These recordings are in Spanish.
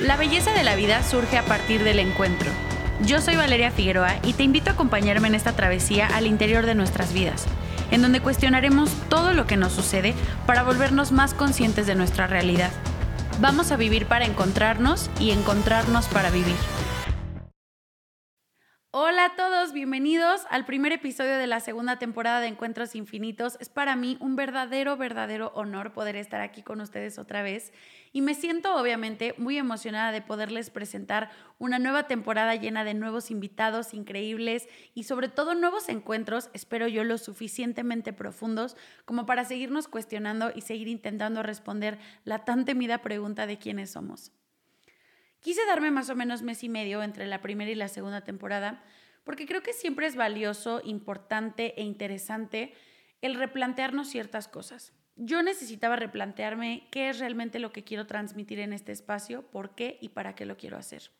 La belleza de la vida surge a partir del encuentro. Yo soy Valeria Figueroa y te invito a acompañarme en esta travesía al interior de nuestras vidas, en donde cuestionaremos todo lo que nos sucede para volvernos más conscientes de nuestra realidad. Vamos a vivir para encontrarnos y encontrarnos para vivir. Hola a todos, bienvenidos al primer episodio de la segunda temporada de Encuentros Infinitos. Es para mí un verdadero, verdadero honor poder estar aquí con ustedes otra vez y me siento obviamente muy emocionada de poderles presentar una nueva temporada llena de nuevos invitados increíbles y sobre todo nuevos encuentros, espero yo, lo suficientemente profundos como para seguirnos cuestionando y seguir intentando responder la tan temida pregunta de quiénes somos. Quise darme más o menos mes y medio entre la primera y la segunda temporada porque creo que siempre es valioso, importante e interesante el replantearnos ciertas cosas. Yo necesitaba replantearme qué es realmente lo que quiero transmitir en este espacio, por qué y para qué lo quiero hacer.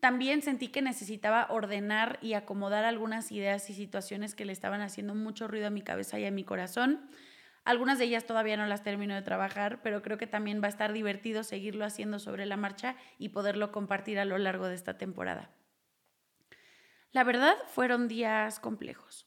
También sentí que necesitaba ordenar y acomodar algunas ideas y situaciones que le estaban haciendo mucho ruido a mi cabeza y a mi corazón algunas de ellas todavía no las termino de trabajar, pero creo que también va a estar divertido seguirlo haciendo sobre la marcha y poderlo compartir a lo largo de esta temporada. La verdad, fueron días complejos.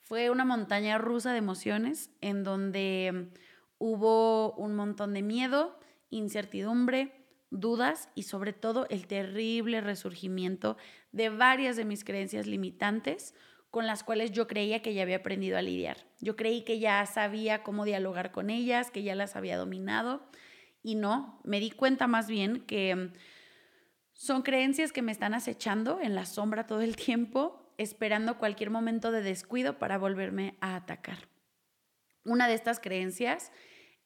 Fue una montaña rusa de emociones en donde hubo un montón de miedo, incertidumbre, dudas y sobre todo el terrible resurgimiento de varias de mis creencias limitantes con las cuales yo creía que ya había aprendido a lidiar. Yo creí que ya sabía cómo dialogar con ellas, que ya las había dominado y no, me di cuenta más bien que son creencias que me están acechando en la sombra todo el tiempo, esperando cualquier momento de descuido para volverme a atacar. Una de estas creencias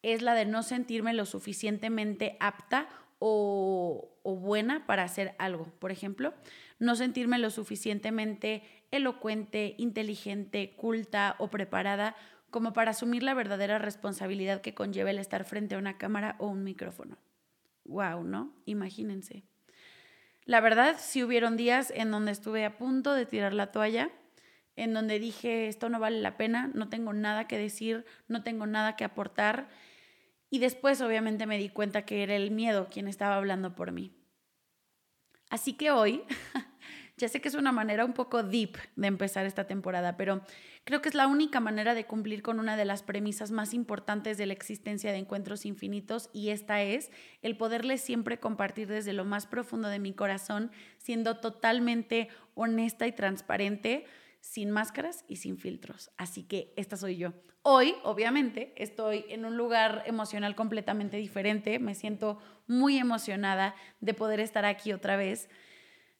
es la de no sentirme lo suficientemente apta o, o buena para hacer algo. Por ejemplo, no sentirme lo suficientemente elocuente, inteligente, culta o preparada como para asumir la verdadera responsabilidad que conlleva el estar frente a una cámara o un micrófono. Wow, ¿no? Imagínense. La verdad, sí hubieron días en donde estuve a punto de tirar la toalla, en donde dije, esto no vale la pena, no tengo nada que decir, no tengo nada que aportar. Y después obviamente me di cuenta que era el miedo quien estaba hablando por mí. Así que hoy Ya sé que es una manera un poco deep de empezar esta temporada, pero creo que es la única manera de cumplir con una de las premisas más importantes de la existencia de encuentros infinitos y esta es el poderles siempre compartir desde lo más profundo de mi corazón, siendo totalmente honesta y transparente sin máscaras y sin filtros. Así que esta soy yo. Hoy, obviamente, estoy en un lugar emocional completamente diferente. Me siento muy emocionada de poder estar aquí otra vez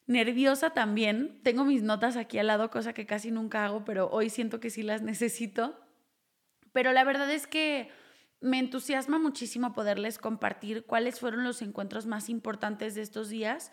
nerviosa también. Tengo mis notas aquí al lado, cosa que casi nunca hago, pero hoy siento que sí las necesito. Pero la verdad es que me entusiasma muchísimo poderles compartir cuáles fueron los encuentros más importantes de estos días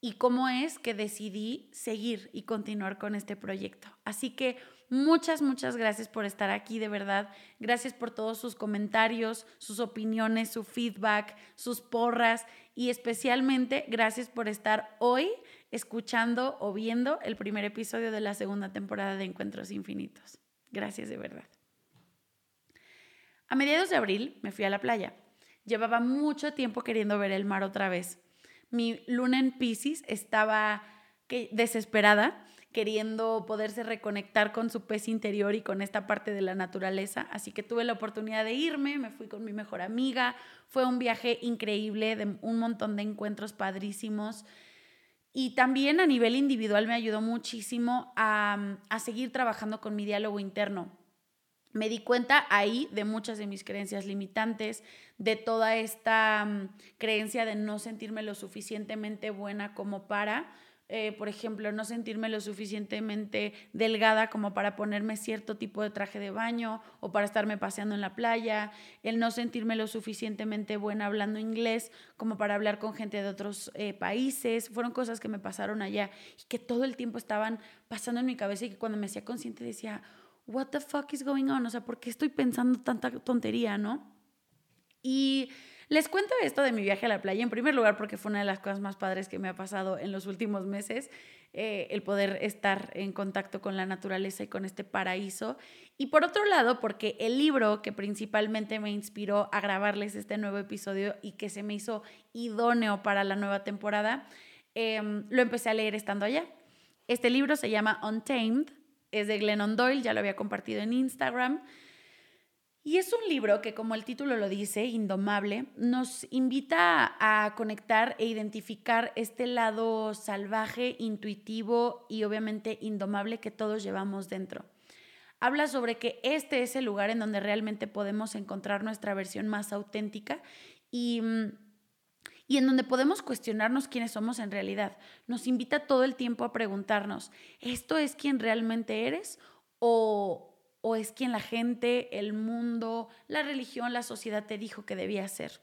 y cómo es que decidí seguir y continuar con este proyecto. Así que muchas, muchas gracias por estar aquí, de verdad. Gracias por todos sus comentarios, sus opiniones, su feedback, sus porras y especialmente gracias por estar hoy escuchando o viendo el primer episodio de la segunda temporada de Encuentros Infinitos. Gracias de verdad. A mediados de abril me fui a la playa. Llevaba mucho tiempo queriendo ver el mar otra vez. Mi luna en Pisces estaba desesperada, queriendo poderse reconectar con su pez interior y con esta parte de la naturaleza. Así que tuve la oportunidad de irme, me fui con mi mejor amiga. Fue un viaje increíble, de un montón de encuentros padrísimos. Y también a nivel individual me ayudó muchísimo a, seguir trabajando con mi diálogo interno. Me di cuenta ahí de muchas de mis creencias limitantes, de toda esta mm, creencia de no sentirme lo suficientemente buena como para, eh, por ejemplo, no sentirme lo suficientemente delgada como para ponerme cierto tipo de traje de baño o para estarme paseando en la playa, el no sentirme lo suficientemente buena hablando inglés como para hablar con gente de otros eh, países, fueron cosas que me pasaron allá y que todo el tiempo estaban pasando en mi cabeza y que cuando me hacía consciente decía, what the fuck is going on? O sea, ¿por qué estoy pensando tanta tontería, no? Y Les cuento esto de mi viaje a la playa, en primer lugar porque fue una de las cosas más padres que me ha pasado en los últimos meses, eh, el poder estar en contacto con la naturaleza y con este paraíso. Y por otro lado, porque el libro que principalmente me inspiró a grabarles este nuevo episodio y que se me hizo idóneo para la nueva temporada, em, lo empecé a leer estando allá. Este libro se llama Untamed, es de Glennon Doyle, ya lo había compartido en Instagram. Y es un libro que, como el título lo dice, Indomable, nos invita a conectar e identificar este lado salvaje, intuitivo y obviamente indomable que todos llevamos dentro. Habla sobre que este es el lugar en donde realmente podemos encontrar nuestra versión más auténtica y, y en donde podemos cuestionarnos quiénes somos en realidad. Nos invita todo el tiempo a preguntarnos, ¿esto es quien realmente eres? ¿O, o es quien la gente, el mundo, la religión, la sociedad te dijo que debía ser.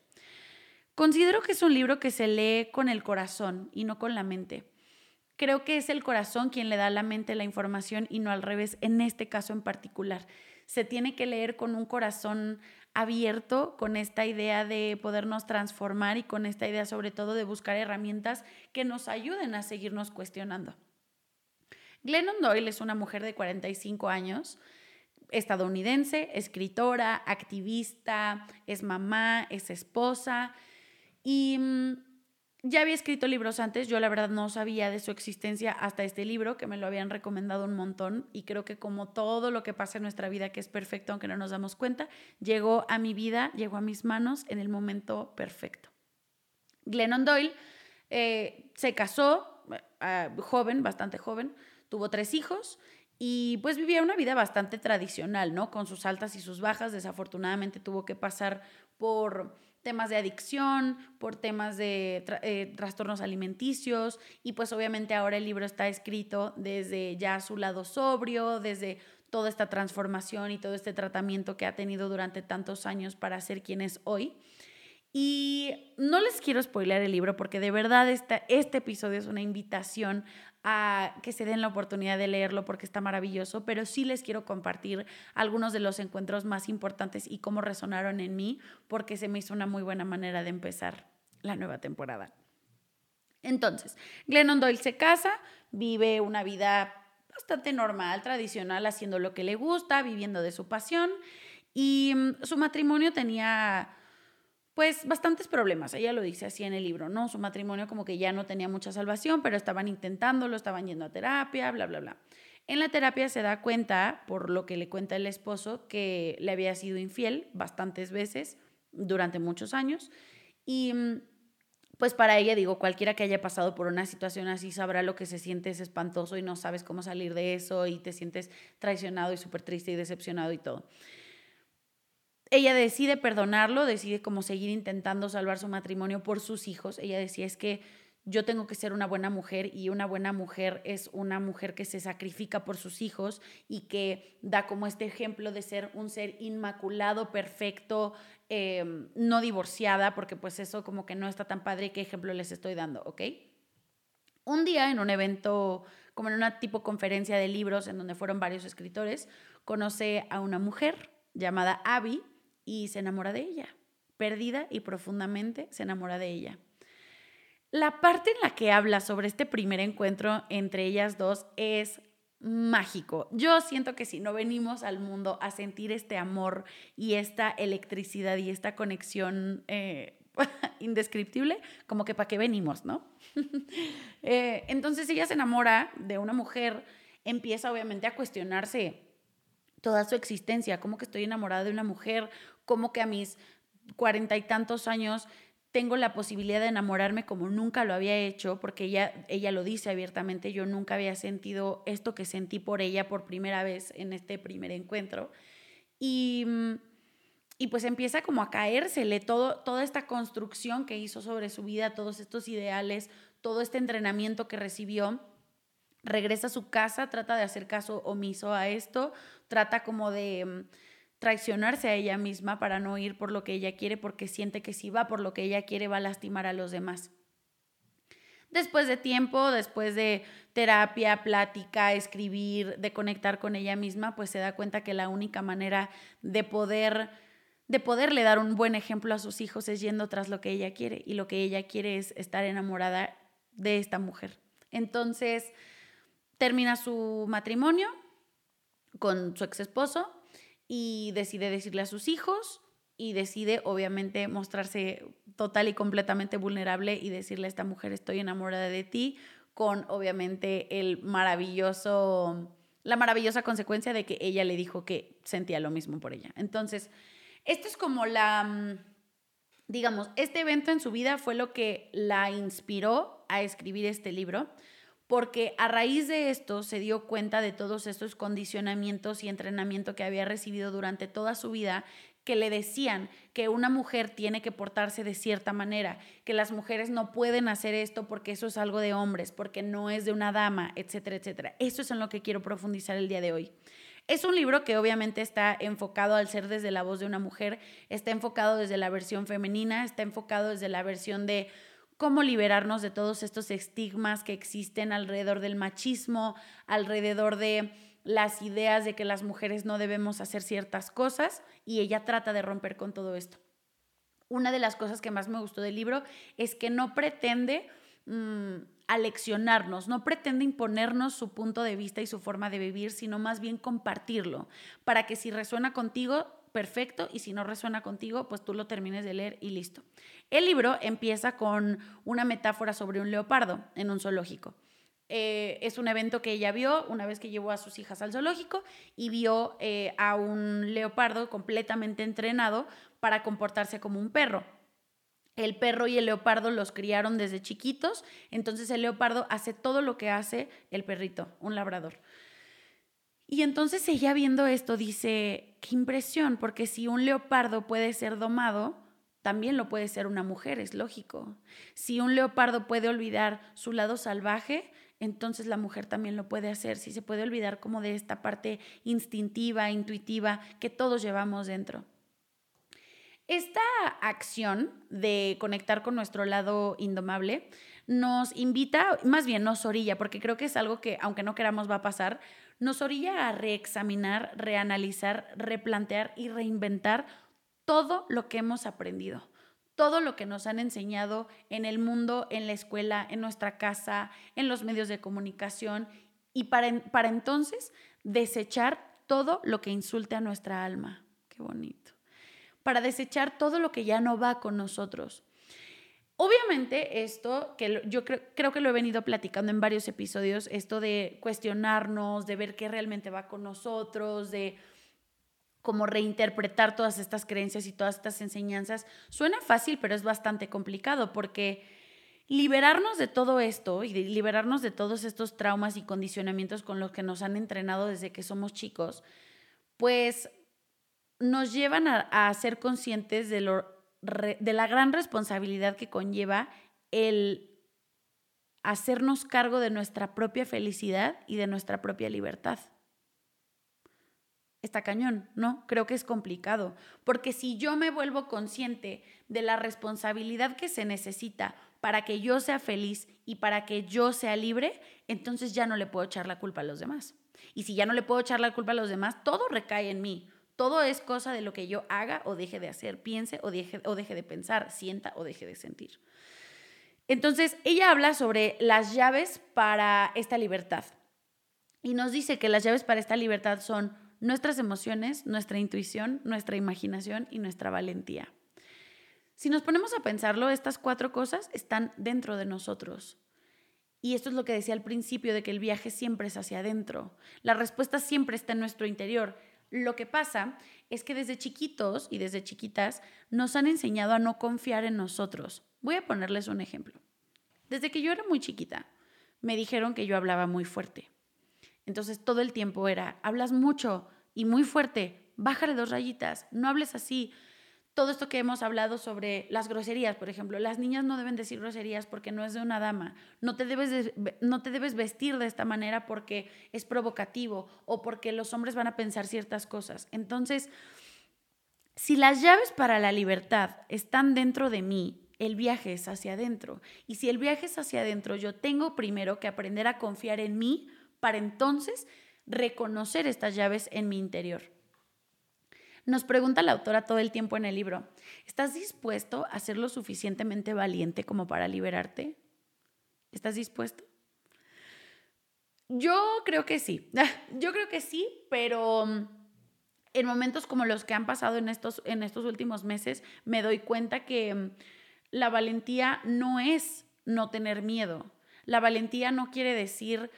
Considero que es un libro que se lee con el corazón y no con la mente. Creo que es el corazón quien le da a la mente la información y no al revés, en este caso en particular. Se tiene que leer con un corazón abierto, con esta idea de podernos transformar y con esta idea sobre todo de buscar herramientas que nos ayuden a seguirnos cuestionando. Glennon Doyle es una mujer de 45 años, estadounidense, escritora, activista, es mamá, es esposa. Y mm, ya había escrito libros antes, yo la verdad no sabía de su existencia hasta este libro, que me lo habían recomendado un montón. Y creo que como todo lo que pasa en nuestra vida, que es perfecto aunque no nos damos cuenta, llegó a mi vida, llegó a mis manos en el momento perfecto. Glennon Doyle eh, se casó, eh, joven, bastante joven, tuvo tres hijos y pues vivía una vida bastante tradicional, ¿no? Con sus altas y sus bajas. Desafortunadamente tuvo que pasar por temas de adicción, por temas de eh, trastornos alimenticios y pues obviamente ahora el libro está escrito desde ya su lado sobrio, desde toda esta transformación y todo este tratamiento que ha tenido durante tantos años para ser quien es hoy. Y no les quiero spoiler el libro porque de verdad este episodio es una invitación a que se den la oportunidad de leerlo porque está maravilloso, pero sí les quiero compartir algunos de los encuentros más importantes y cómo resonaron en mí porque se me hizo una muy buena manera de empezar la nueva temporada. Entonces, Glennon Doyle se casa, vive una vida bastante normal, tradicional, haciendo lo que le gusta, viviendo de su pasión y mm, su matrimonio tenía pues bastantes problemas, ella lo dice así en el libro, ¿no? Su matrimonio como que ya no tenía mucha salvación, pero estaban intentándolo, estaban yendo a terapia, bla, bla, bla. En la terapia se da cuenta, por lo que le cuenta el esposo, que le había sido infiel bastantes veces durante muchos años y mm, pues para ella, digo, cualquiera que haya pasado por una situación así sabrá lo que se siente, es espantoso y no sabes cómo salir de eso y te sientes traicionado y súper triste y decepcionado y todo ella decide perdonarlo, decide como seguir intentando salvar su matrimonio por sus hijos. Ella decía, es que yo tengo que ser una buena mujer y una buena mujer es una mujer que se sacrifica por sus hijos y que da como este ejemplo de ser un ser inmaculado, perfecto, em, no divorciada, porque pues eso como que no está tan padre. ¿Qué ejemplo les estoy dando? ¿Ok? Un día en un evento, como en una tipo conferencia de libros en donde fueron varios escritores, conoce a una mujer llamada Abby, y se enamora de ella. Perdida y profundamente se enamora de ella. La parte en la que habla sobre este primer encuentro entre ellas dos es mágico. Yo siento que si no venimos al mundo a sentir este amor y esta electricidad y esta conexión eh, indescriptible, como que para qué venimos, ¿no? Eh, entonces ella se enamora de una mujer, empieza obviamente a cuestionarse toda su existencia, como que estoy enamorada de una mujer, como que a mis cuarenta y tantos años tengo la posibilidad de enamorarme como nunca lo había hecho, porque ella, ella lo dice abiertamente, yo nunca había sentido esto que sentí por ella por primera vez en este primer encuentro. Y, y pues empieza como a caérsele todo, toda esta construcción que hizo sobre su vida, todos estos ideales, todo este entrenamiento que recibió. Regresa a su casa, trata de hacer caso omiso a esto, trata como de traicionarse a ella misma para no ir por lo que ella quiere porque siente que si va por lo que ella quiere va a lastimar a los demás. Después de tiempo, después de terapia, plática, escribir, de conectar con ella misma, pues se da cuenta que la única manera de poder de poderle dar un buen ejemplo a sus hijos es yendo tras lo que ella quiere y lo que ella quiere es estar enamorada de esta mujer. Entonces, termina su matrimonio con su ex esposo y decide decirle a sus hijos y decide obviamente mostrarse total y completamente vulnerable y decirle a esta mujer estoy enamorada de ti con obviamente el maravilloso la maravillosa consecuencia de que ella le dijo que sentía lo mismo por ella. Entonces, esto es como la, mm, digamos, este evento en su vida fue lo que la inspiró a escribir este libro, porque a raíz de esto se dio cuenta de todos estos condicionamientos y entrenamiento que había recibido durante toda su vida que le decían que una mujer tiene que portarse de cierta manera, que las mujeres no pueden hacer esto porque eso es algo de hombres, porque no es de una dama, etcétera, etcétera. Eso es en lo que quiero profundizar el día de hoy. Es un libro que obviamente está enfocado al ser desde la voz de una mujer, está enfocado desde la versión femenina, está enfocado desde la versión de cómo liberarnos de todos estos estigmas que existen alrededor del machismo, alrededor de las ideas de que las mujeres no debemos hacer ciertas cosas y ella trata de romper con todo esto. Una de las cosas que más me gustó del libro es que no pretende mm, aleccionarnos, no pretende imponernos su punto de vista y su forma de vivir, sino más bien compartirlo, para que si resuena contigo, perfecto, y si no resuena contigo, pues tú lo termines de leer y listo. El libro empieza con una metáfora sobre un leopardo en un zoológico. Eh, es un evento que ella vio una vez que llevó a sus hijas al zoológico y vio eh, a un leopardo completamente entrenado para comportarse como un perro. El perro y el leopardo los criaron desde chiquitos, entonces el leopardo hace todo lo que hace el perrito, un labrador. Y entonces ella viendo esto dice, qué impresión, porque si un leopardo puede ser domado, también lo puede ser una mujer, es lógico. Si un leopardo puede olvidar su lado salvaje, entonces la mujer también lo puede hacer. Si se puede olvidar como de esta parte instintiva, intuitiva que todos llevamos dentro. Esta acción de conectar con nuestro lado indomable nos invita, más bien nos orilla, porque creo que es algo que, aunque no queramos, va a pasar, nos orilla a reexaminar, reanalizar, replantear y reinventar todo lo que hemos aprendido, todo lo que nos han enseñado en el mundo, en la escuela, en nuestra casa, en los medios de comunicación, y para, para entonces desechar todo lo que insulte a nuestra alma. Qué bonito para desechar todo lo que ya no va con nosotros. Obviamente esto, que yo creo, creo, que lo he venido platicando en varios episodios, esto de cuestionarnos, de ver qué realmente va con nosotros, de cómo reinterpretar todas estas creencias y todas estas enseñanzas, suena fácil, pero es bastante complicado porque liberarnos de todo esto y liberarnos de todos estos traumas y condicionamientos con los que nos han entrenado desde que somos chicos, pues nos llevan a, ser conscientes de, lo, de la gran responsabilidad que conlleva el hacernos cargo de nuestra propia felicidad y de nuestra propia libertad. Está cañón, ¿no? Creo que es complicado, porque si yo me vuelvo consciente de la responsabilidad que se necesita para que yo sea feliz y para que yo sea libre, entonces ya no le puedo echar la culpa a los demás. Y si ya no le puedo echar la culpa a los demás, todo recae en mí. Todo es cosa de lo que yo haga o deje de hacer, piense o deje, o deje de pensar, sienta o deje de sentir. Entonces, ella habla sobre las llaves para esta libertad. Y nos dice que las llaves para esta libertad son nuestras emociones, nuestra intuición, nuestra imaginación y nuestra valentía. Si nos ponemos a pensarlo, estas cuatro cosas están dentro de nosotros. Y esto es lo que decía al principio, de que el viaje siempre es hacia adentro. La respuesta siempre está en nuestro interior. Lo que pasa es que desde chiquitos y desde chiquitas nos han enseñado a no confiar en nosotros. Voy a ponerles un ejemplo. Desde que yo era muy chiquita, me dijeron que yo hablaba muy fuerte. Entonces todo el tiempo era, hablas mucho y muy fuerte, bájale dos rayitas, no hables así, todo esto que hemos hablado sobre las groserías, por ejemplo, las niñas no deben decir groserías porque no es de una dama, no te debes, no te debes vestir de esta manera porque es provocativo o porque los hombres van a pensar ciertas cosas. Entonces, si las llaves para la libertad están dentro de mí, el viaje es hacia adentro. Y si el viaje es hacia adentro, yo tengo primero que aprender a confiar en mí para entonces reconocer estas llaves en mi interior. Nos pregunta la autora todo el tiempo en el libro, ¿estás dispuesto a ser lo suficientemente valiente como para liberarte? ¿Estás dispuesto? Yo creo que sí, yo creo que sí, pero mm, en momentos como los que han pasado en estos, en estos últimos meses, me doy cuenta que mm, la valentía no es no tener miedo. La valentía no quiere decir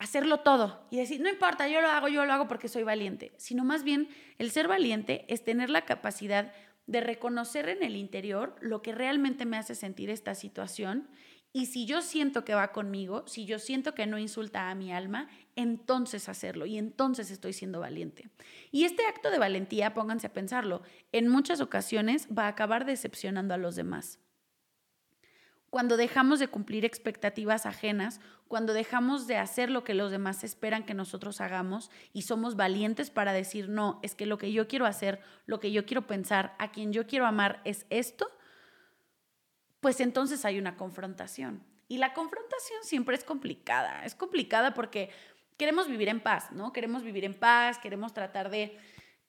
hacerlo todo y decir, no importa, yo lo hago, yo lo hago porque soy valiente, sino más bien el ser valiente es tener la capacidad de reconocer en el interior lo que realmente me hace sentir esta situación y si yo siento que va conmigo, si yo siento que no insulta a mi alma, entonces hacerlo y entonces estoy siendo valiente. Y este acto de valentía, pónganse a pensarlo, en muchas ocasiones va a acabar decepcionando a los demás. Cuando dejamos de cumplir expectativas ajenas, cuando dejamos de hacer lo que los demás esperan que nosotros hagamos y somos valientes para decir, no, es que lo que yo quiero hacer, lo que yo quiero pensar, a quien yo quiero amar es esto, pues entonces hay una confrontación. Y la confrontación siempre es complicada, es complicada porque queremos vivir en paz, ¿no? Queremos vivir en paz, queremos tratar de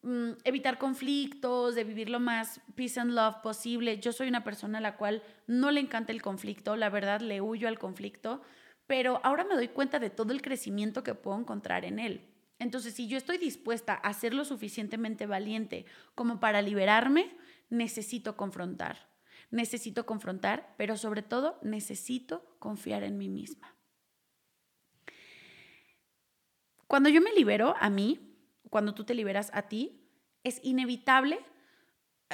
Mm, evitar conflictos, de vivir lo más peace and love posible. Yo soy una persona a la cual no le encanta el conflicto, la verdad le huyo al conflicto, pero ahora me doy cuenta de todo el crecimiento que puedo encontrar en él. Entonces, si yo estoy dispuesta a ser lo suficientemente valiente como para liberarme, necesito confrontar. Necesito confrontar, pero sobre todo necesito confiar en mí misma. Cuando yo me libero a mí, cuando tú te liberas a ti, es inevitable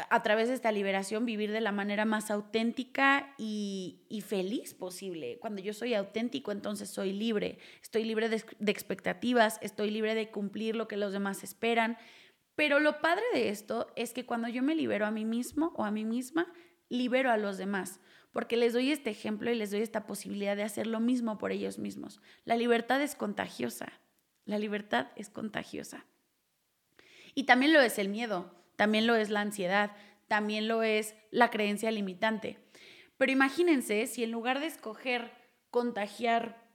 a través de esta liberación vivir de la manera más auténtica y, feliz posible. Cuando yo soy auténtico, entonces soy libre. Estoy libre de, expectativas, estoy libre de cumplir lo que los demás esperan. Pero lo padre de esto es que cuando yo me libero a mí mismo o a mí misma, libero a los demás, porque les doy este ejemplo y les doy esta posibilidad de hacer lo mismo por ellos mismos. La libertad es contagiosa. La libertad es contagiosa. Y también lo es el miedo, también lo es la ansiedad, también lo es la creencia limitante. Pero imagínense si en lugar de escoger contagiar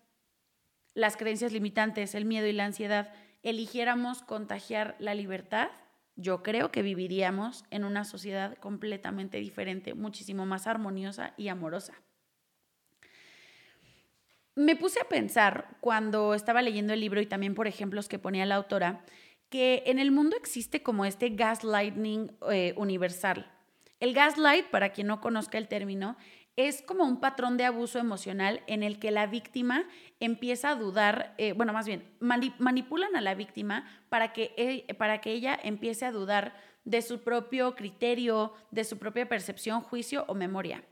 las creencias limitantes, el miedo y la ansiedad, eligiéramos contagiar la libertad, yo creo que viviríamos en una sociedad completamente diferente, muchísimo más armoniosa y amorosa. Me puse a pensar cuando estaba leyendo el libro y también por ejemplos que ponía la autora, que en el mundo existe como este gaslighting eh, universal. El gaslight, para quien no conozca el término, es como un patrón de abuso emocional en el que la víctima empieza a dudar, eh, bueno, más bien, manipulan a la víctima para que, e, para que ella empiece a dudar de su propio criterio, de su propia percepción, juicio o memoria.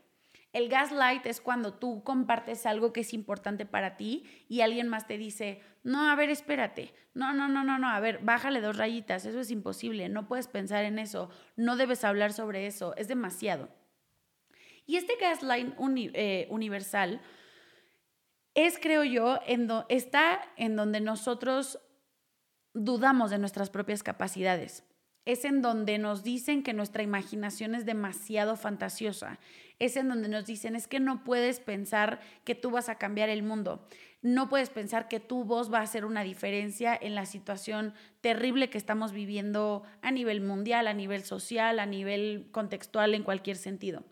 El gaslight es cuando tú compartes algo que es importante para ti y alguien más te dice, no, a ver, espérate, no, no, no, no, no, a ver, bájale dos rayitas, eso es imposible, no puedes pensar en eso, no debes hablar sobre eso, es demasiado. Y este gaslight eh, universal es, creo yo, está en donde nosotros dudamos de nuestras propias capacidades es en donde nos dicen que nuestra imaginación es demasiado fantasiosa, es en donde nos dicen es que no puedes pensar que tú vas a cambiar el mundo, no puedes pensar que tu voz va a hacer una diferencia en la situación terrible que estamos viviendo a nivel mundial, a nivel social, a nivel contextual, en cualquier sentido.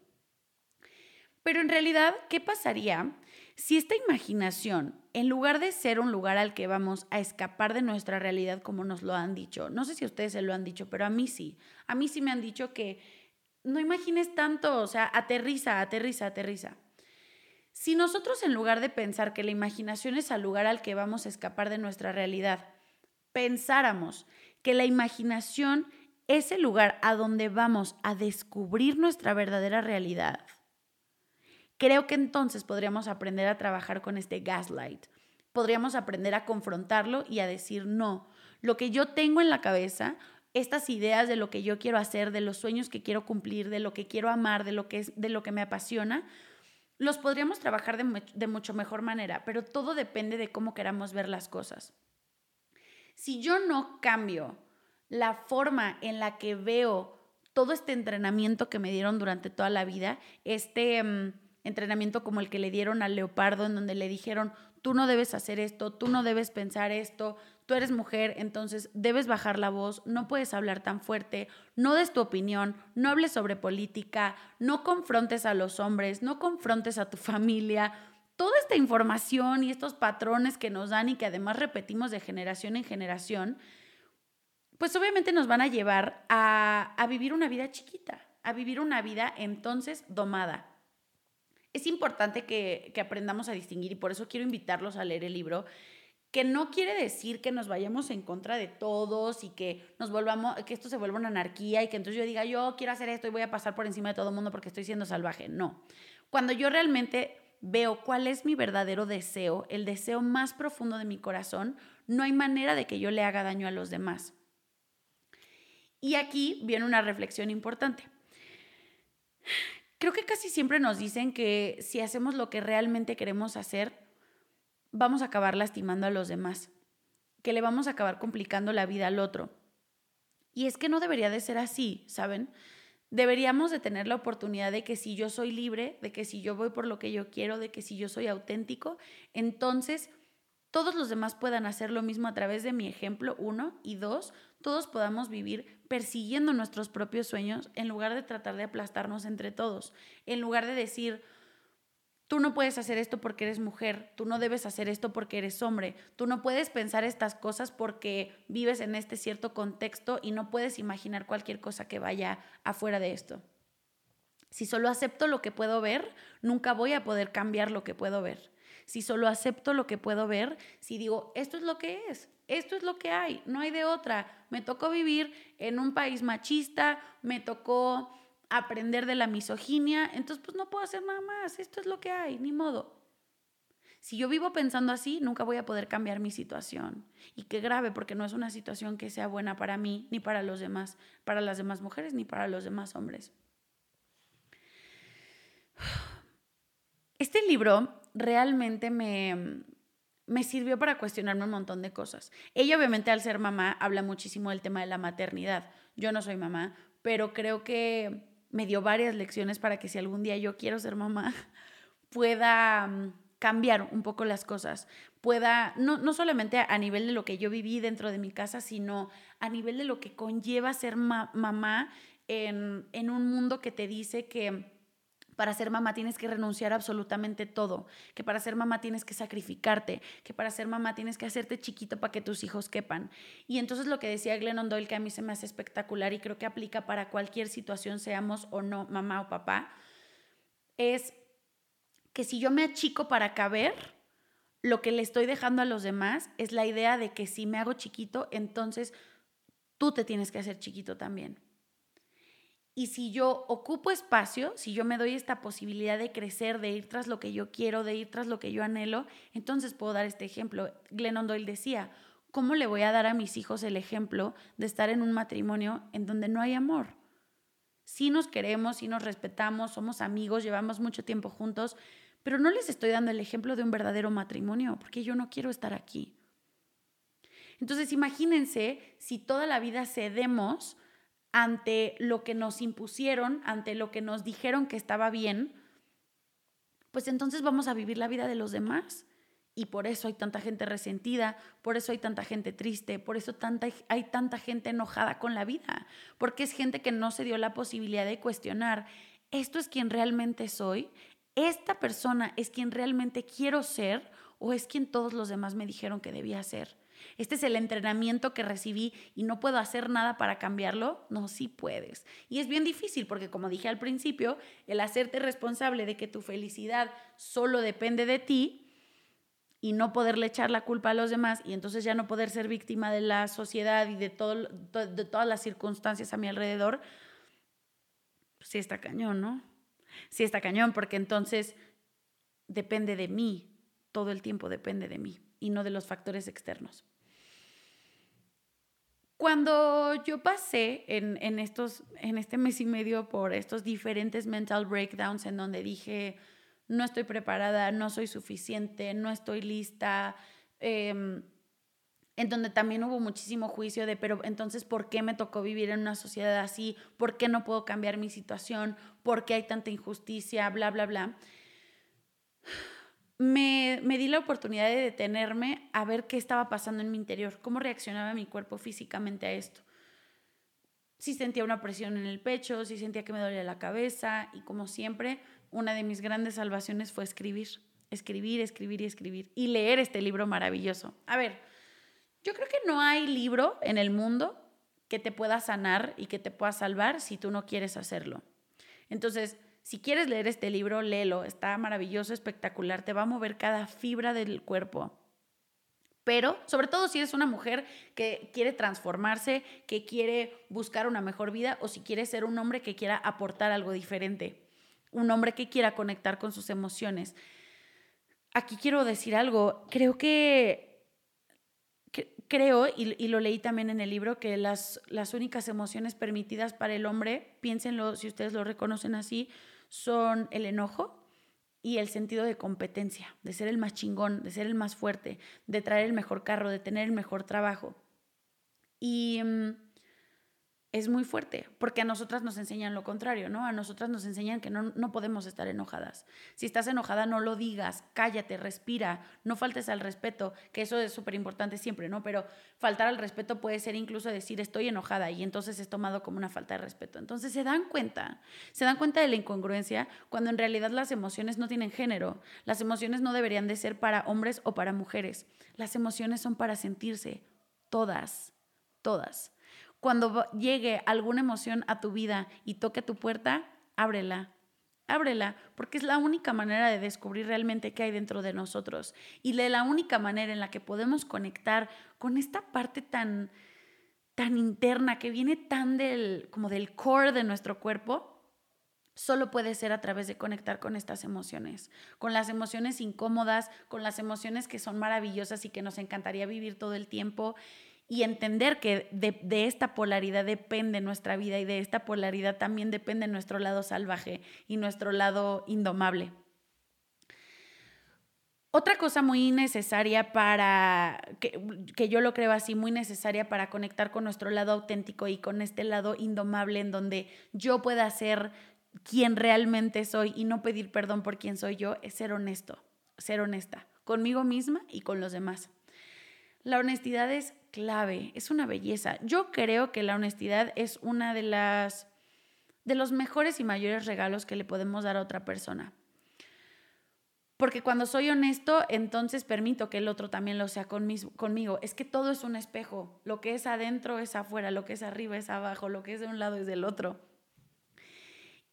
Pero en realidad, ¿qué pasaría si esta imaginación, en lugar de ser un lugar al que vamos a escapar de nuestra realidad como nos lo han dicho, no sé si ustedes se lo han dicho, pero a mí sí, a mí sí me han dicho que no imagines tanto, o sea, aterriza, aterriza, aterriza. Si nosotros en lugar de pensar que la imaginación es el lugar al que vamos a escapar de nuestra realidad, pensáramos que la imaginación es el lugar a donde vamos a descubrir nuestra verdadera realidad, creo que entonces podríamos aprender a trabajar con este gaslight. Podríamos aprender a confrontarlo y a decir, no, lo que yo tengo en la cabeza, estas ideas de lo que yo quiero hacer, de los sueños que quiero cumplir, de lo que quiero amar, de lo que, es, de lo que me apasiona, los podríamos trabajar de, mucho mejor manera, pero todo depende de cómo queramos ver las cosas. Si yo no cambio la forma en la que veo todo este entrenamiento que me dieron durante toda la vida, este... Mm, entrenamiento como el que le dieron al leopardo, en donde le dijeron, tú no debes hacer esto, tú no debes pensar esto, tú eres mujer, entonces debes bajar la voz, no puedes hablar tan fuerte, no des tu opinión, no hables sobre política, no confrontes a los hombres, no confrontes a tu familia. Toda esta información y estos patrones que nos dan y que además repetimos de generación en generación, pues obviamente nos van a llevar a, a vivir una vida chiquita, a vivir una vida entonces domada. Es importante que, que aprendamos a distinguir y por eso quiero invitarlos a leer el libro que no quiere decir que nos vayamos en contra de todos y que nos volvamos, que esto se vuelva una anarquía y que entonces yo diga, yo quiero hacer esto y voy a pasar por encima de todo el mundo porque estoy siendo salvaje. No. Cuando yo realmente veo cuál es mi verdadero deseo, el deseo más profundo de mi corazón, no hay manera de que yo le haga daño a los demás. Y aquí viene una reflexión importante. Creo que casi siempre nos dicen que si hacemos lo que realmente queremos hacer, vamos a acabar lastimando a los demás, que le vamos a acabar complicando la vida al otro. Y es que no debería de ser así, ¿saben? Deberíamos de tener la oportunidad de que si yo soy libre, de que si yo voy por lo que yo quiero, de que si yo soy auténtico, entonces todos los demás puedan hacer lo mismo a través de mi ejemplo, uno, y dos, todos podamos vivir persiguiendo nuestros propios sueños en lugar de tratar de aplastarnos entre todos, en lugar de decir, Tú no puedes hacer esto porque eres mujer, tú no debes hacer esto porque eres hombre, tú no puedes pensar estas cosas porque vives en este cierto contexto y no puedes imaginar cualquier cosa que vaya afuera de esto. Si solo acepto lo que puedo ver, nunca voy a poder cambiar lo que puedo ver. Si solo acepto lo que puedo ver, si digo, esto es lo que es, esto es lo que hay, no hay de otra. Me tocó vivir en un país machista, me tocó aprender de la misoginia, entonces pues no puedo hacer nada más, esto es lo que hay, ni modo. Si yo vivo pensando así, nunca voy a poder cambiar mi situación. Y qué grave, porque no es una situación que sea buena para mí, ni para los demás, para las demás mujeres, ni para los demás hombres. Este libro realmente me, me sirvió para cuestionarme un montón de cosas. Ella obviamente al ser mamá habla muchísimo del tema de la maternidad. Yo no soy mamá, pero creo que me dio varias lecciones para que si algún día yo quiero ser mamá, pueda mm, cambiar un poco las cosas, pueda, no, no solamente a nivel de lo que yo viví dentro de mi casa, sino a nivel de lo que conlleva ser mamá en, en un mundo que te dice que para ser mamá tienes que renunciar absolutamente todo, que para ser mamá tienes que sacrificarte, que para ser mamá tienes que hacerte chiquito para que tus hijos quepan. Y entonces lo que decía Glennon Doyle, que a mí se me hace espectacular y creo que aplica para cualquier situación, seamos o no mamá o papá, es que si yo me achico para caber, lo que le estoy dejando a los demás es la idea de que si me hago chiquito, entonces tú te tienes que hacer chiquito también. Y si yo ocupo espacio, si yo me doy esta posibilidad de crecer, de ir tras lo que yo quiero, de ir tras lo que yo anhelo, entonces puedo dar este ejemplo. Glennon Doyle decía, ¿cómo le voy a dar a mis hijos el ejemplo de estar en un matrimonio en donde no hay amor? Sí nos queremos, sí nos respetamos, somos amigos, llevamos mucho tiempo juntos, pero no les estoy dando el ejemplo de un verdadero matrimonio, porque yo no quiero estar aquí. Entonces imagínense si toda la vida cedemos ante lo que nos impusieron, ante lo que nos dijeron que estaba bien, pues entonces vamos a vivir la vida de los demás. Y por eso hay tanta gente resentida, por eso hay tanta gente triste, por eso tanta, hay tanta gente enojada con la vida, porque es gente que no se dio la posibilidad de cuestionar, ¿esto es quien realmente soy? ¿Esta persona es quien realmente quiero ser o es quien todos los demás me dijeron que debía ser? Este es el entrenamiento que recibí y no puedo hacer nada para cambiarlo. No, sí puedes. Y es bien difícil porque, como dije al principio, el hacerte responsable de que tu felicidad solo depende de ti y no poderle echar la culpa a los demás y entonces ya no poder ser víctima de la sociedad y de, todo, de todas las circunstancias a mi alrededor, pues sí está cañón, ¿no? Sí está cañón porque entonces depende de mí, todo el tiempo depende de mí y no de los factores externos. Cuando yo pasé en, en, estos, en este mes y medio por estos diferentes mental breakdowns en donde dije, no estoy preparada, no soy suficiente, no estoy lista, em, en donde también hubo muchísimo juicio de, pero entonces, ¿por qué me tocó vivir en una sociedad así? ¿Por qué no puedo cambiar mi situación? ¿Por qué hay tanta injusticia? Bla, bla, bla me, me, di la oportunidad de detenerme a ver qué estaba pasando en mi interior, cómo reaccionaba mi cuerpo físicamente a esto. Si sentía una presión en el pecho, si sentía que me dolía la cabeza y como siempre, una de mis grandes salvaciones fue escribir, escribir, escribir y escribir y leer este libro maravilloso. A ver, yo creo que no hay libro en el mundo que te pueda sanar y que te pueda salvar si tú no quieres hacerlo. Entonces, si quieres leer este libro, léelo. Está maravilloso, espectacular. Te va a mover cada fibra del cuerpo. Pero, sobre todo si eres una mujer que quiere transformarse, que quiere buscar una mejor vida o si quieres ser un hombre que quiera aportar algo diferente. Un hombre que quiera conectar con sus emociones. Aquí quiero decir algo. Creo que creo, y, lo leí también en el libro, que las, las únicas emociones permitidas para el hombre, piénsenlo si ustedes lo reconocen así, son el enojo y el sentido de competencia, de ser el más chingón, de ser el más fuerte, de traer el mejor carro, de tener el mejor trabajo. Y mm, es muy fuerte, porque a nosotras nos enseñan lo contrario, ¿no? A nosotras nos enseñan que no, no podemos estar enojadas. Si estás enojada, no lo digas, cállate, respira, no faltes al respeto, que eso es súper importante siempre, ¿no? Pero faltar al respeto puede ser incluso decir estoy enojada y entonces es tomado como una falta de respeto. Entonces se dan cuenta, se dan cuenta de la incongruencia cuando en realidad las emociones no tienen género. Las emociones no deberían de ser para hombres o para mujeres. Las emociones son para sentirse, todas, todas. Cuando llegue alguna emoción a tu vida y toque tu puerta, ábrela. Ábrela, porque es la única manera de descubrir realmente qué hay dentro de nosotros. Y la única manera en la que podemos conectar con esta parte tan, tan interna que viene tan del, como del core de nuestro cuerpo, solo puede ser a través de conectar con estas emociones, con las emociones incómodas, con las emociones que son maravillosas y que nos encantaría vivir todo el tiempo y entender que de, esta polaridad depende nuestra vida y de esta polaridad también depende nuestro lado salvaje y nuestro lado indomable. Otra cosa muy necesaria para, que, que, yo lo creo así, muy necesaria para conectar con nuestro lado auténtico y con este lado indomable en donde yo pueda ser quien realmente soy y no pedir perdón por quien soy yo, es ser honesto, ser honesta conmigo misma y con los demás. La honestidad es clave, es una belleza. Yo creo que la honestidad es una de las de los mejores y mayores regalos que le podemos dar a otra persona. Porque cuando soy honesto, entonces permito que el otro también lo sea conmigo. Es que todo es un espejo. Lo que es adentro es afuera, lo que es arriba es abajo, lo que es de un lado es del otro.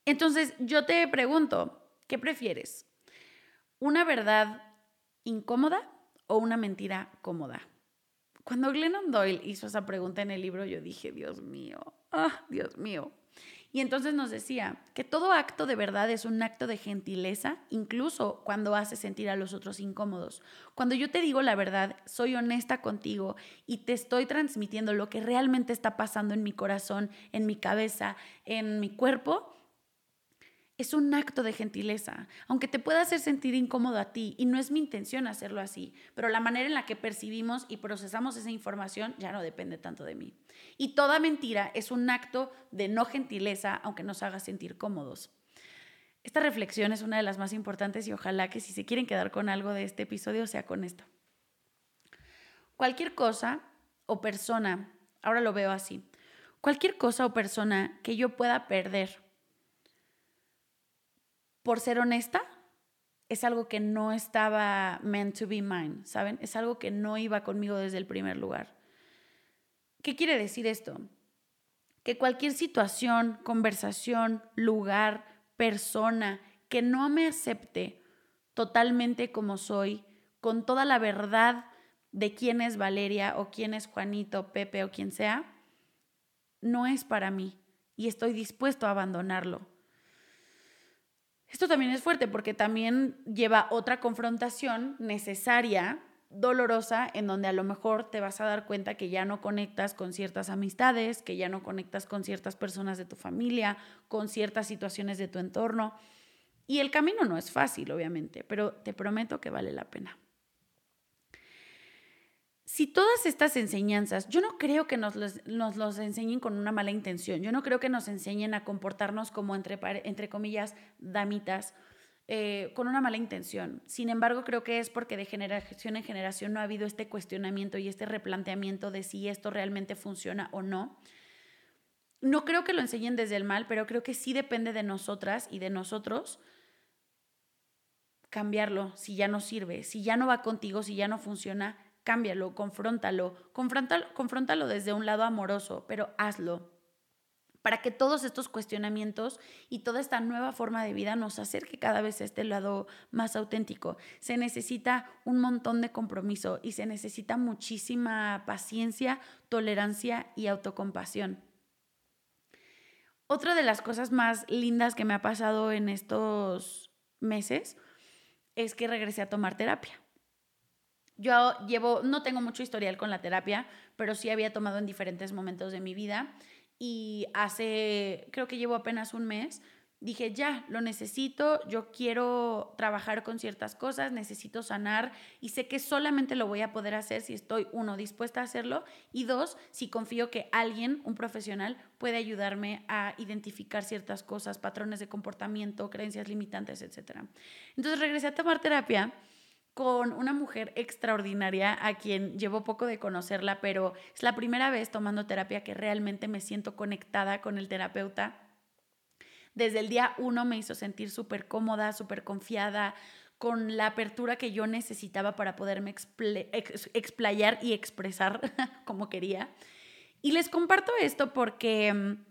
Entonces yo te pregunto, ¿qué prefieres? ¿Una verdad incómoda o una mentira cómoda? Cuando Glennon Doyle hizo esa pregunta en el libro, yo dije, Dios mío, ah, Dios mío. Y entonces nos decía que todo acto de verdad es un acto de gentileza, incluso cuando hace sentir a los otros incómodos. Cuando yo te digo la verdad, soy honesta contigo y te estoy transmitiendo lo que realmente está pasando en mi corazón, en mi cabeza, en mi cuerpo, es un acto de gentileza, aunque te pueda hacer sentir incómodo a ti, y no es mi intención hacerlo así, pero la manera en la que percibimos y procesamos esa información ya no depende tanto de mí. Y toda mentira es un acto de no gentileza, aunque nos haga sentir cómodos. Esta reflexión es una de las más importantes y ojalá que si se quieren quedar con algo de este episodio sea con esto. Cualquier cosa o persona, ahora lo veo así, cualquier cosa o persona que yo pueda perder por ser honesta, es algo que no estaba meant to be mine, ¿saben? Es algo que no iba conmigo desde el primer lugar. ¿Qué quiere decir esto? Que cualquier situación, conversación, lugar, persona que no me acepte totalmente como soy, con toda la verdad de quién es Valeria o quién es Juanito, Pepe o quien sea, no es para mí y estoy dispuesto a abandonarlo. Esto también es fuerte porque también lleva otra confrontación necesaria, dolorosa, en donde a lo mejor te vas a dar cuenta que ya no conectas con ciertas amistades, que ya no conectas con ciertas personas de tu familia, con ciertas situaciones de tu entorno. Y el camino no es fácil, obviamente, pero te prometo que vale la pena si todas estas enseñanzas, yo no creo que nos los, enseñen con una mala intención, yo no creo que nos enseñen a comportarnos como entre, comillas, damitas, eh, con una mala intención. Sin embargo, creo que es porque de generación en generación no ha habido este cuestionamiento y este replanteamiento de si esto realmente funciona o no. No creo que lo enseñen desde el mal, pero creo que sí depende de nosotras y de nosotros cambiarlo si ya no sirve, si ya no va contigo, si ya no funciona, cámbialo, confróntalo, confróntalo, confróntalo desde un lado amoroso, pero hazlo para que todos estos cuestionamientos y toda esta nueva forma de vida nos acerque cada vez a este lado más auténtico. Se necesita un montón de compromiso y se necesita muchísima paciencia, tolerancia y autocompasión. Otra de las cosas más lindas que me ha pasado en estos meses es que regresé a tomar terapia. Yo llevo, no tengo mucho historial con la terapia, pero sí había tomado en diferentes momentos de mi vida y hace, creo que llevo apenas un mes, dije, ya, lo necesito, yo quiero trabajar con ciertas cosas, necesito sanar y sé que solamente lo voy a poder hacer si estoy, uno, dispuesta a hacerlo y dos, si confío que alguien, un profesional, puede ayudarme a identificar ciertas cosas, patrones de comportamiento, creencias limitantes, etc. Entonces regresé a tomar terapia con una mujer extraordinaria a quien llevo poco de conocerla, pero es la primera vez tomando terapia que realmente me siento conectada con el terapeuta. Desde el día uno me hizo sentir súper cómoda, súper confiada, con la apertura que yo necesitaba para poderme explayar y expresar como quería. Y les comparto esto porque mm,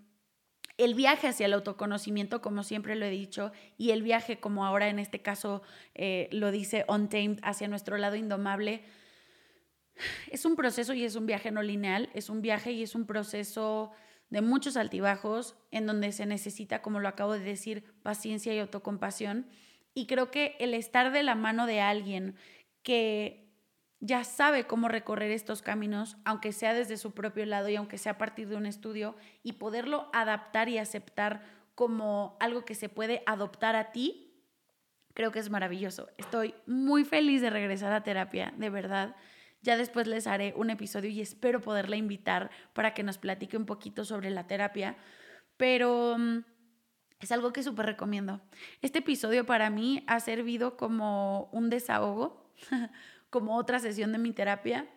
el viaje hacia el autoconocimiento, como siempre lo he dicho, y el viaje, como ahora en este caso eh, lo dice Untamed, hacia nuestro lado indomable, es un proceso y es un viaje no lineal, es un viaje y es un proceso de muchos altibajos en donde se necesita, como lo acabo de decir, paciencia y autocompasión. Y creo que el estar de la mano de alguien que ya sabe cómo recorrer estos caminos, aunque sea desde su propio lado y aunque sea a partir de un estudio, y poderlo adaptar y aceptar como algo que se puede adoptar a ti, creo que es maravilloso. Estoy muy feliz de regresar a terapia, de verdad. Ya después les haré un episodio y espero poderla invitar para que nos platique un poquito sobre la terapia, pero mm, es algo que súper recomiendo. Este episodio para mí ha servido como un desahogo como otra sesión de mi terapia.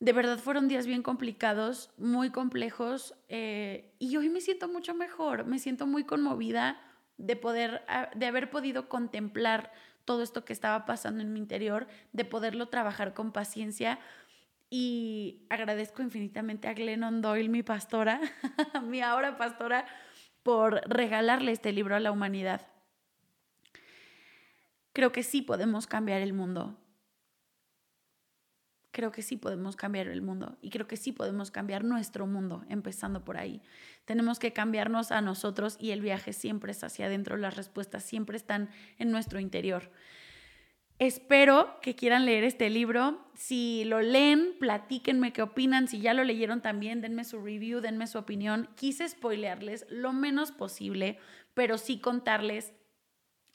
De verdad fueron días bien complicados, muy complejos, eh, y hoy me siento mucho mejor, me siento muy conmovida de poder, ah, de haber podido contemplar todo esto que estaba pasando en mi interior, de poderlo trabajar con paciencia. Y agradezco infinitamente a Glennon Doyle, mi pastora, mi ahora pastora, por regalarle este libro a la humanidad. Creo que sí podemos cambiar el mundo creo que sí podemos cambiar el mundo y creo que sí podemos cambiar nuestro mundo, empezando por ahí. Tenemos que cambiarnos a nosotros y el viaje siempre es hacia adentro, las respuestas siempre están en nuestro interior. Espero que quieran leer este libro. Si lo leen, platíquenme qué opinan. Si ya lo leyeron también, denme su review, denme su opinión. Quise spoilearles lo menos posible, pero sí contarles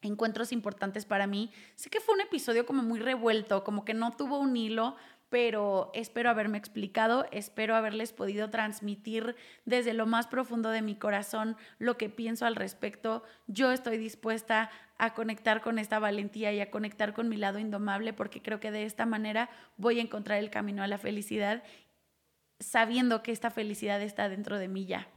encuentros importantes para mí. Sé que fue un episodio como muy revuelto, como que no tuvo un hilo, pero espero haberme explicado, espero haberles podido transmitir desde lo más profundo de mi corazón lo que pienso al respecto. Yo estoy dispuesta a conectar con esta valentía y a conectar con mi lado indomable porque creo que de esta manera voy a encontrar el camino a la felicidad sabiendo que esta felicidad está dentro de mí ya.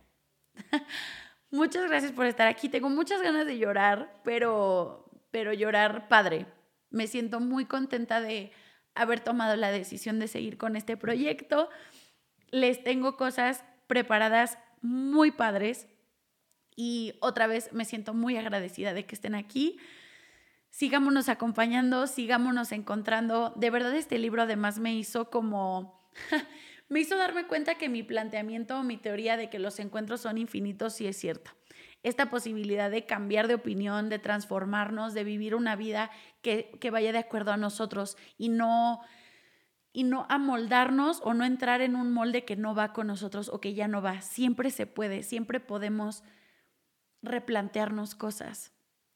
Muchas gracias por estar aquí. Tengo muchas ganas de llorar, pero pero llorar padre. Me siento muy contenta de haber tomado la decisión de seguir con este proyecto. Les tengo cosas preparadas muy padres y otra vez me siento muy agradecida de que estén aquí. Sigámonos acompañando, sigámonos encontrando. De verdad este libro además me hizo como... me hizo darme cuenta que mi planteamiento, mi teoría de que los encuentros son infinitos sí es cierta esta posibilidad de cambiar de opinión, de transformarnos, de vivir una vida que, vaya de acuerdo a nosotros y no, y no amoldarnos o no entrar en un molde que no va con nosotros o que ya no va. Siempre se puede, siempre podemos replantearnos cosas.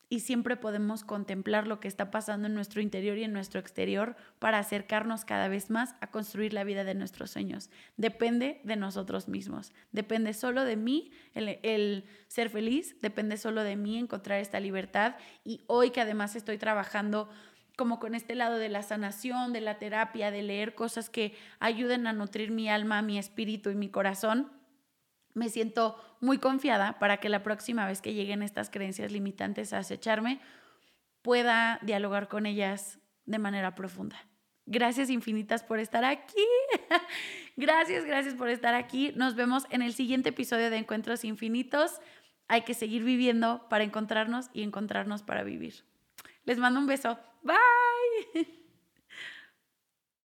Y siempre podemos contemplar lo que está pasando en nuestro interior y en nuestro exterior para acercarnos cada vez más a construir la vida de nuestros sueños. Depende de nosotros mismos, depende solo de mí el, ser feliz, depende solo de mí encontrar esta libertad. Y hoy que además estoy trabajando como con este lado de la sanación, de la terapia, de leer cosas que ayuden a nutrir mi alma, mi espíritu y mi corazón, me siento muy confiada para que la próxima vez que lleguen estas creencias limitantes a acecharme, pueda dialogar con ellas de manera profunda. Gracias infinitas por estar aquí. gracias, gracias por estar aquí. Nos vemos en el siguiente episodio de Encuentros Infinitos. Hay que seguir viviendo para encontrarnos y encontrarnos para vivir. Les mando un beso. Bye.